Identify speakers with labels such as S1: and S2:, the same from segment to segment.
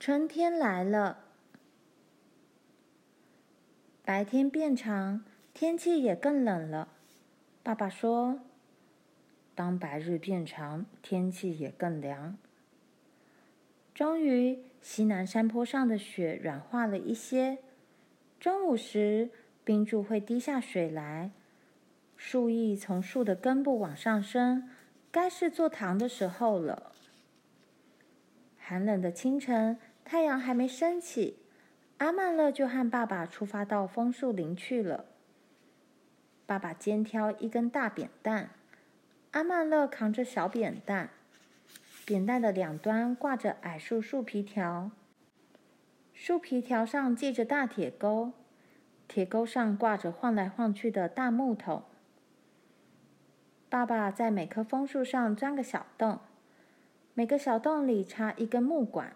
S1: 春天来了，白天变长，天气也更冷了。爸爸说：“当白日变长，天气也更凉。”终于，西南山坡上的雪软化了一些。中午时，冰柱会滴下水来，树液从树的根部往上升，该是做糖的时候了。寒冷的清晨，太阳还没升起，阿曼乐就和爸爸出发到枫树林去了。爸爸肩挑一根大扁担，阿曼乐扛着小扁担。扁担的两端挂着矮树树皮条，树皮条上系着大铁钩，铁钩上挂着晃来晃去的大木桶。爸爸在每棵枫树上钻个小洞，每个小洞里插一根木管，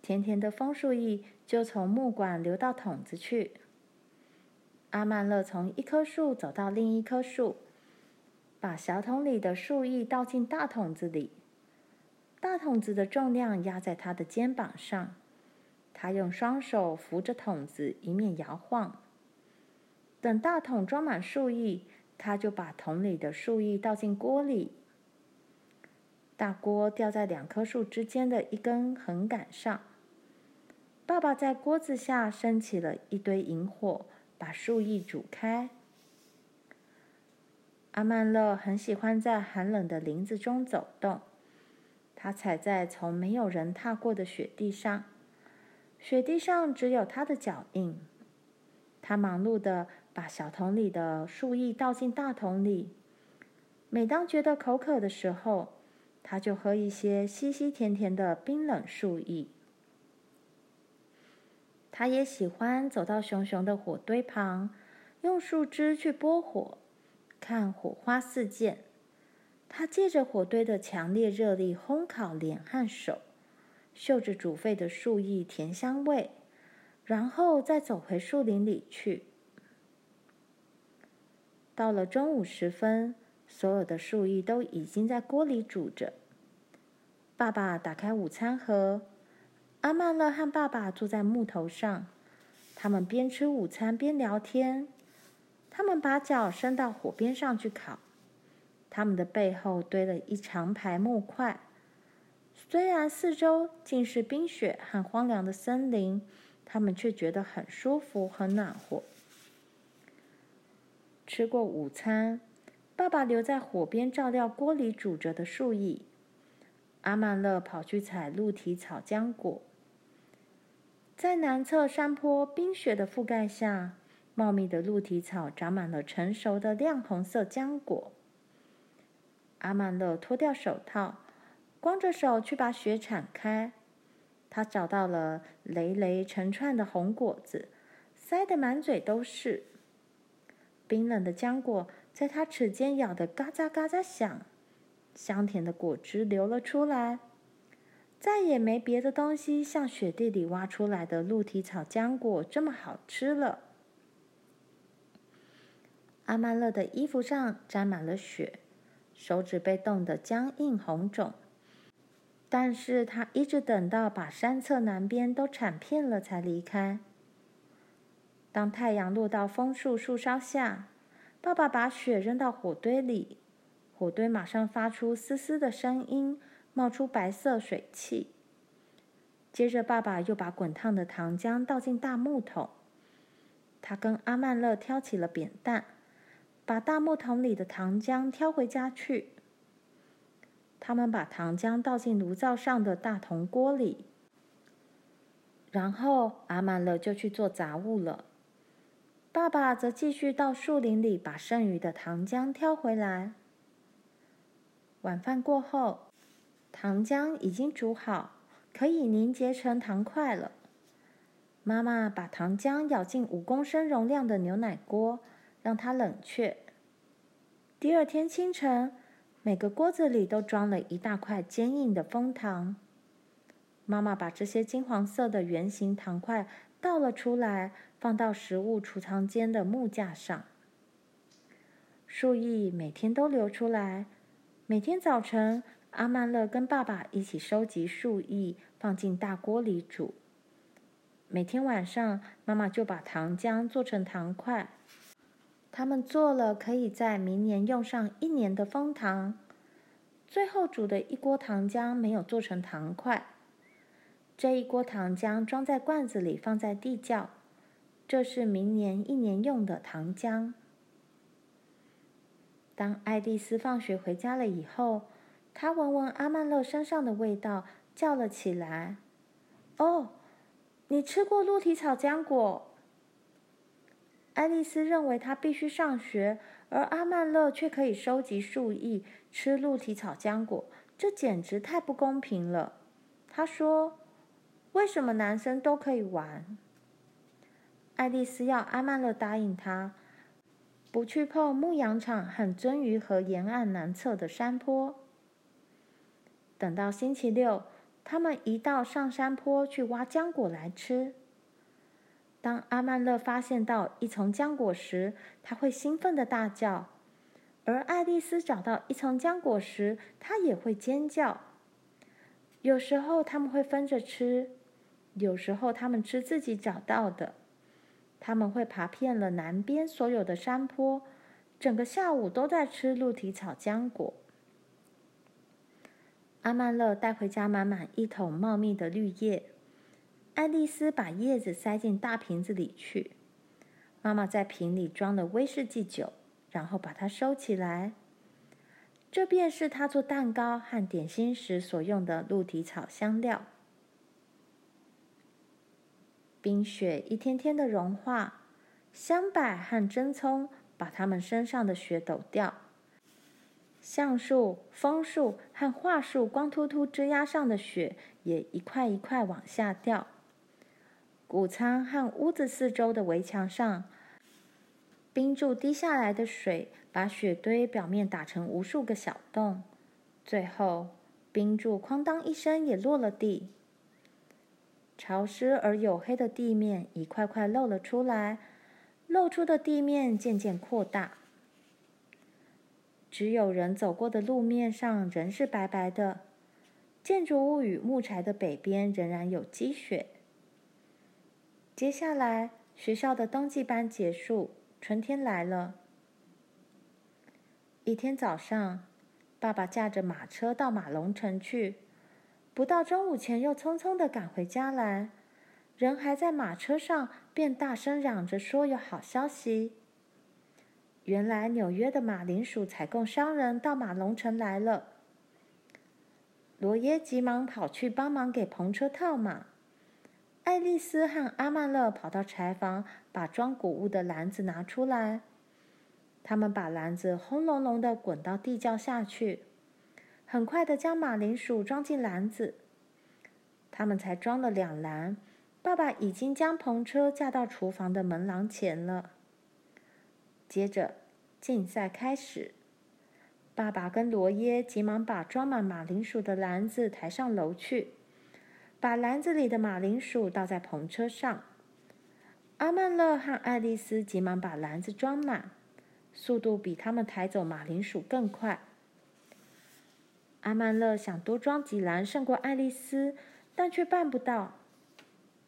S1: 甜甜的枫树液就从木管流到桶子去。阿曼乐从一棵树走到另一棵树，把小桶里的树液倒进大桶子里。大桶子的重量压在他的肩膀上，他用双手扶着桶子，一面摇晃。等大桶装满树液，他就把桶里的树液倒进锅里。大锅吊在两棵树之间的一根横杆上。爸爸在锅子下升起了一堆营火，把树液煮开。阿曼勒很喜欢在寒冷的林子中走动。他踩在从没有人踏过的雪地上，雪地上只有他的脚印。他忙碌地把小桶里的树液倒进大桶里。每当觉得口渴的时候，他就喝一些稀稀甜甜的冰冷树液。他也喜欢走到熊熊的火堆旁，用树枝去拨火，看火花四溅。他借着火堆的强烈热力烘烤脸和手，嗅着煮沸的树叶甜香味，然后再走回树林里去。到了中午时分，所有的树叶都已经在锅里煮着。爸爸打开午餐盒，阿曼勒和爸爸坐在木头上，他们边吃午餐边聊天。他们把脚伸到火边上去烤。他们的背后堆了一长排木块，虽然四周尽是冰雪和荒凉的森林，他们却觉得很舒服、很暖和。吃过午餐，爸爸留在火边照料锅里煮着的树液，阿曼勒跑去采鹿蹄草浆果。在南侧山坡冰雪的覆盖下，茂密的鹿蹄草长满了成熟的亮红色浆果。阿曼乐脱掉手套，光着手去把雪铲开。他找到了累累成串的红果子，塞得满嘴都是。冰冷的浆果在他齿间咬得嘎喳嘎喳响，香甜的果汁流了出来。再也没别的东西像雪地里挖出来的鹿蹄草浆果这么好吃了。阿曼勒的衣服上沾满了雪。手指被冻得僵硬红肿，但是他一直等到把山侧南边都铲遍了才离开。当太阳落到枫树树梢下，爸爸把雪扔到火堆里，火堆马上发出嘶嘶的声音，冒出白色水汽。接着，爸爸又把滚烫的糖浆倒进大木桶，他跟阿曼乐挑起了扁担。把大木桶里的糖浆挑回家去。他们把糖浆倒进炉灶上的大铜锅里，然后阿曼乐就去做杂物了。爸爸则继续到树林里把剩余的糖浆挑回来。晚饭过后，糖浆已经煮好，可以凝结成糖块了。妈妈把糖浆舀进五公升容量的牛奶锅。让它冷却。第二天清晨，每个锅子里都装了一大块坚硬的蜂糖。妈妈把这些金黄色的圆形糖块倒了出来，放到食物储藏间的木架上。树液每天都流出来。每天早晨，阿曼乐跟爸爸一起收集树叶，放进大锅里煮。每天晚上，妈妈就把糖浆做成糖块。他们做了可以在明年用上一年的蜂糖。最后煮的一锅糖浆没有做成糖块。这一锅糖浆装在罐子里，放在地窖。这是明年一年用的糖浆。当爱丽丝放学回家了以后，他闻闻阿曼勒身上的味道，叫了起来：“哦，你吃过鹿蹄草浆果？”爱丽丝认为她必须上学，而阿曼勒却可以收集树叶、吃鹿蹄草浆果，这简直太不公平了。她说：“为什么男生都可以玩？”爱丽丝要阿曼勒答应她，不去碰牧羊场和鱒鱼河沿岸南侧的山坡。等到星期六，他们一道上山坡去挖浆果来吃。当阿曼乐发现到一丛浆果时，他会兴奋地大叫；而爱丽丝找到一丛浆果时，她也会尖叫。有时候他们会分着吃，有时候他们吃自己找到的。他们会爬遍了南边所有的山坡，整个下午都在吃鹿蹄草浆果。阿曼乐带回家满满一桶茂密的绿叶，爱丽丝把叶子塞进大瓶子里去。妈妈在瓶里装了威士忌酒，然后把它收起来。这便是她做蛋糕和点心时所用的鹿蹄草香料。冰雪一天天的融化，香柏和针葱把它们身上的雪抖掉。橡树、枫树和桦树光秃秃枝丫上的雪也一块一块往下掉。谷仓和屋子四周的围墙上，冰柱滴下来的水把雪堆表面打成无数个小洞。最后，冰柱哐当一声也落了地。潮湿而黝黑的地面一块块露了出来，露出的地面渐渐扩大。只有人走过的路面上仍是白白的，建筑物与木材的北边仍然有积雪。接下来，学校的冬季班结束，春天来了。一天早上，爸爸驾着马车到马龙城去。不到中午前，又匆匆地赶回家来。人还在马车上，便大声嚷着说：“有好消息！”原来纽约的马铃薯采购商人到马龙城来了。罗耶急忙跑去帮忙给篷车套马。爱丽丝和阿曼乐跑到柴房，把装谷物的篮子拿出来。他们把篮子轰隆隆地滚到地窖下去。很快的将马铃薯装进篮子，他们才装了两篮。爸爸已经将篷车架到厨房的门廊前了。接着，竞赛开始。爸爸跟罗耶急忙把装满马铃薯的篮子抬上楼去，把篮子里的马铃薯倒在篷车上。阿曼乐和爱丽丝急忙把篮子装满，速度比他们抬走马铃薯更快。阿曼乐想多装几篮胜过爱丽丝，但却办不到。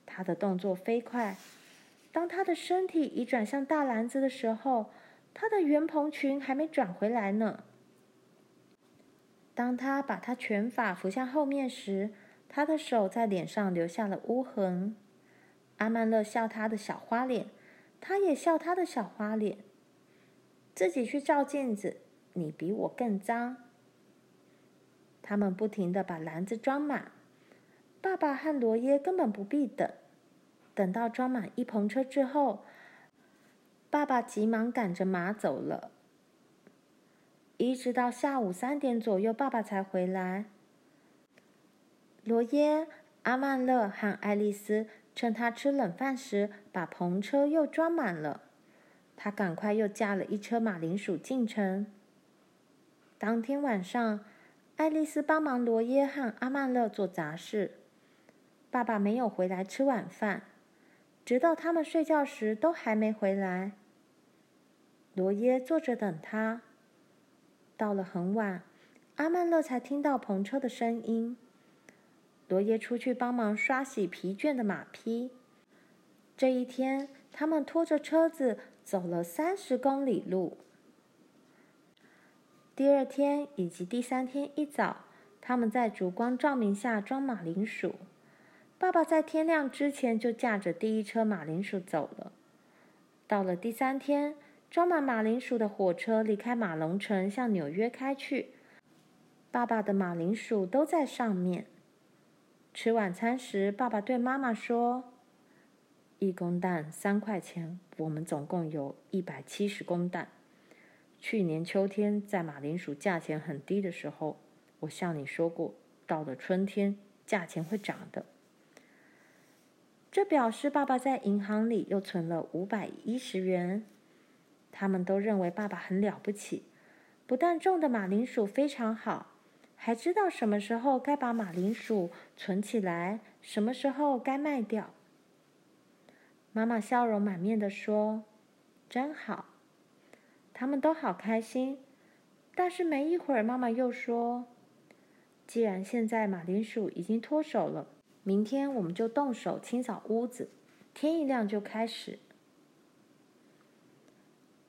S1: 他的动作飞快，当他的身体已转向大篮子的时候，他的圆蓬裙还没转回来呢。当他把他拳法扶向后面时，他的手在脸上留下了污痕。阿曼乐笑他的小花脸，他也笑他的小花脸。自己去照镜子，你比我更脏。他们不停的把篮子装满，爸爸和罗耶根本不必等。等到装满一篷车之后，爸爸急忙赶着马走了。一直到下午三点左右，爸爸才回来。罗耶、阿曼乐和爱丽丝趁他吃冷饭时，把篷车又装满了。他赶快又驾了一车马铃薯进城。当天晚上，爱丽丝帮忙罗耶和阿曼乐做杂事。爸爸没有回来吃晚饭，直到他们睡觉时都还没回来。罗耶坐着等他。到了很晚，阿曼乐才听到篷车的声音。罗耶出去帮忙刷洗疲倦的马匹。这一天，他们拖着车子走了三十公里路。第二天以及第三天一早，他们在烛光照明下装马铃薯。爸爸在天亮之前就驾着第一车马铃薯走了。到了第三天，装满马铃薯的火车离开马龙城，向纽约开去。爸爸的马铃薯都在上面。吃晚餐时，爸爸对妈妈说：“一公担三块钱，我们总共有一百七十公担。去年秋天，在马铃薯价钱很低的时候，我向你说过，到了春天，价钱会涨的。”这表示爸爸在银行里又存了五百一十元。他们都认为爸爸很了不起，不但种的马铃薯非常好，还知道什么时候该把马铃薯存起来，什么时候该卖掉。妈妈笑容满面地说：“真好。”他们都好开心。但是没一会儿，妈妈又说：“既然现在马铃薯已经脱手了。”明天我们就动手清扫屋子，天一亮就开始。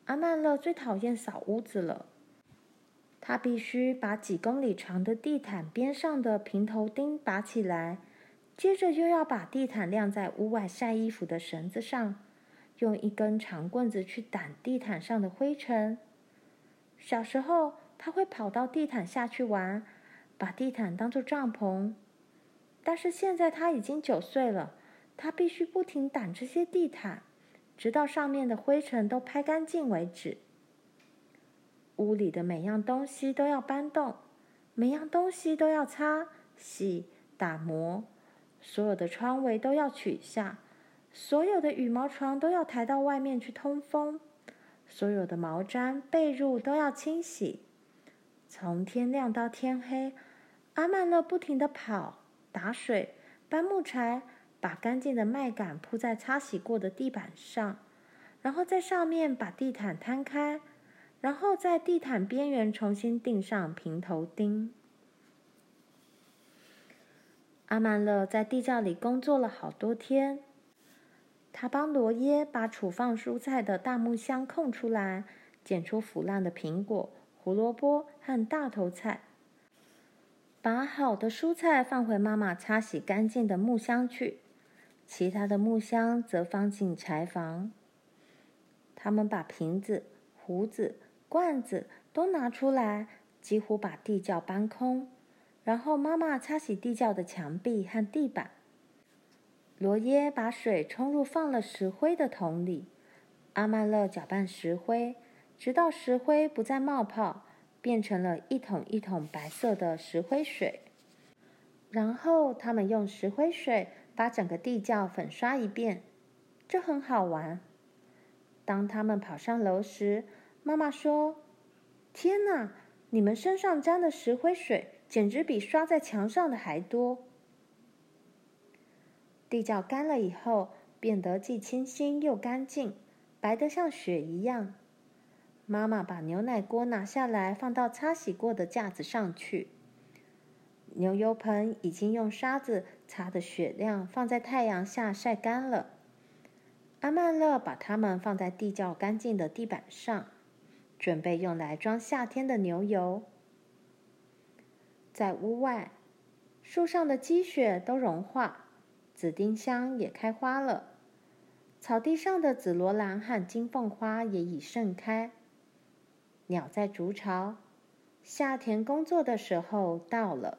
S1: 阿曼乐最讨厌扫屋子了，他必须把几公里长的地毯边上的平头钉拔起来，接着又要把地毯晾在屋外晒衣服的绳子上，用一根长棍子去掸地毯上的灰尘。小时候，他会跑到地毯下去玩，把地毯当作帐篷。但是现在他已经九岁了，他必须不停掸这些地毯，直到上面的灰尘都拍干净为止。屋里的每样东西都要搬动，每样东西都要擦、洗、打磨，所有的窗围都要取下，所有的羽毛床都要抬到外面去通风，所有的毛毡、被褥都要清洗。从天亮到天黑，阿曼乐不停地跑。打水、搬木柴、把干净的麦秆铺在擦洗过的地板上，然后在上面把地毯摊开，然后在地毯边缘重新钉上平头钉。阿曼乐在地窖里工作了好多天，他帮罗耶把储放蔬菜的大木箱空出来，捡出腐烂的苹果、胡萝卜和大头菜。把好的蔬菜放回妈妈擦洗干净的木箱去，其他的木箱则放进柴房。他们把瓶子、壶子、罐子都拿出来，几乎把地窖搬空。然后妈妈擦洗地窖的墙壁和地板。罗耶把水冲入放了石灰的桶里，阿曼乐搅拌石灰，直到石灰不再冒泡。变成了一桶一桶白色的石灰水，然后他们用石灰水把整个地窖粉刷一遍，这很好玩。当他们跑上楼时，妈妈说：“天哪，你们身上沾的石灰水简直比刷在墙上的还多。”地窖干了以后，变得既清新又干净，白得像雪一样。妈妈把牛奶锅拿下来，放到擦洗过的架子上去。牛油盆已经用沙子擦的雪亮，放在太阳下晒干了。阿曼乐把它们放在地窖干净的地板上，准备用来装夏天的牛油。在屋外，树上的积雪都融化，紫丁香也开花了。草地上的紫罗兰和金凤花也已盛开。鸟在筑巢，夏天工作的时候到了。